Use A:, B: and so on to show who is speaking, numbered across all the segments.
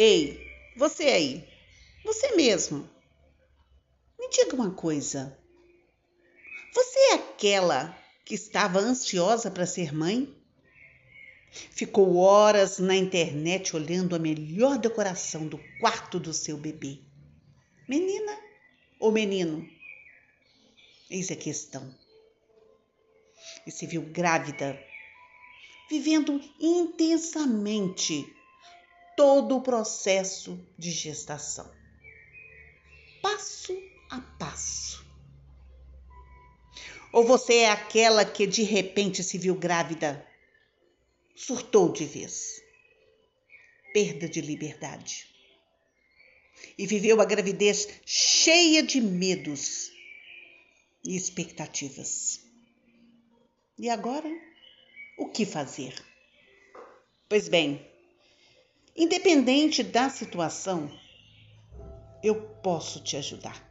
A: Ei, você aí, você mesmo. Me diga uma coisa. Você é aquela que estava ansiosa para ser mãe? Ficou horas na internet olhando a melhor decoração do quarto do seu bebê. Menina ou menino? Eis a questão. E se viu grávida, vivendo intensamente todo o processo de gestação, passo a passo. Ou você é aquela que de repente se viu grávida, surtou de vez, perda de liberdade, e viveu a gravidez cheia de medos e expectativas. E agora, o que fazer? Pois bem, independente da situação, eu posso te ajudar.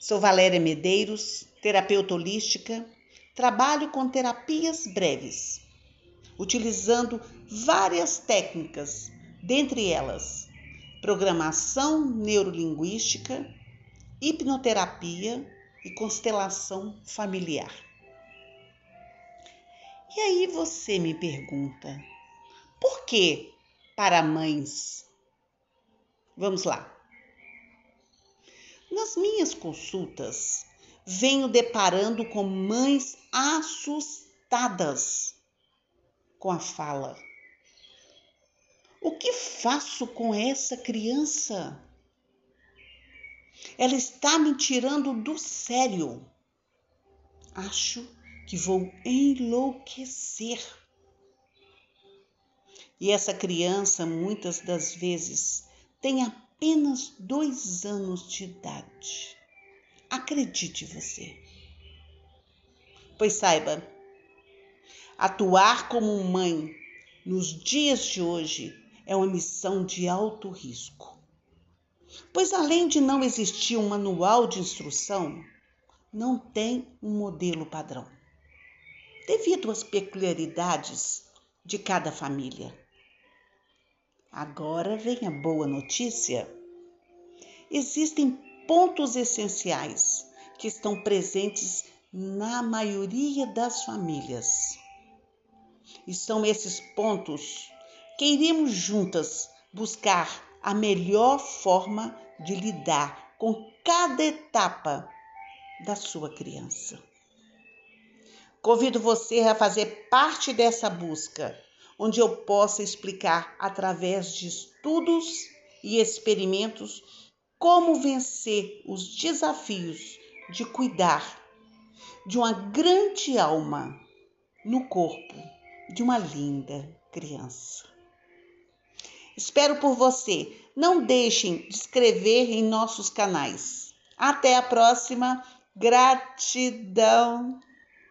A: Sou Valéria Medeiros, terapeuta holística, trabalho com terapias breves, utilizando várias técnicas, dentre elas programação neurolinguística, hipnoterapia e constelação familiar. E aí você me pergunta, por que para mães? Vamos lá. Nas minhas consultas, venho deparando com mães assustadas com a fala. O que faço com essa criança? Ela está me tirando do sério. Acho que vou enlouquecer. E essa criança, muitas das vezes, tem apenas dois anos de idade. Acredite você. Pois saiba, atuar como mãe nos dias de hoje é uma missão de alto risco. Pois além de não existir um manual de instrução, não tem um modelo padrão, devido às peculiaridades de cada família. Agora vem a boa notícia. Existem pontos essenciais que estão presentes na maioria das famílias. E são esses pontos que iremos juntas buscar a melhor forma de lidar com cada etapa da sua criança. Convido você a fazer parte dessa busca, onde eu possa explicar através de estudos e experimentos como vencer os desafios de cuidar de uma grande alma no corpo de uma linda criança. Espero por você. Não deixem de inscrever em nossos canais. Até a próxima. Gratidão.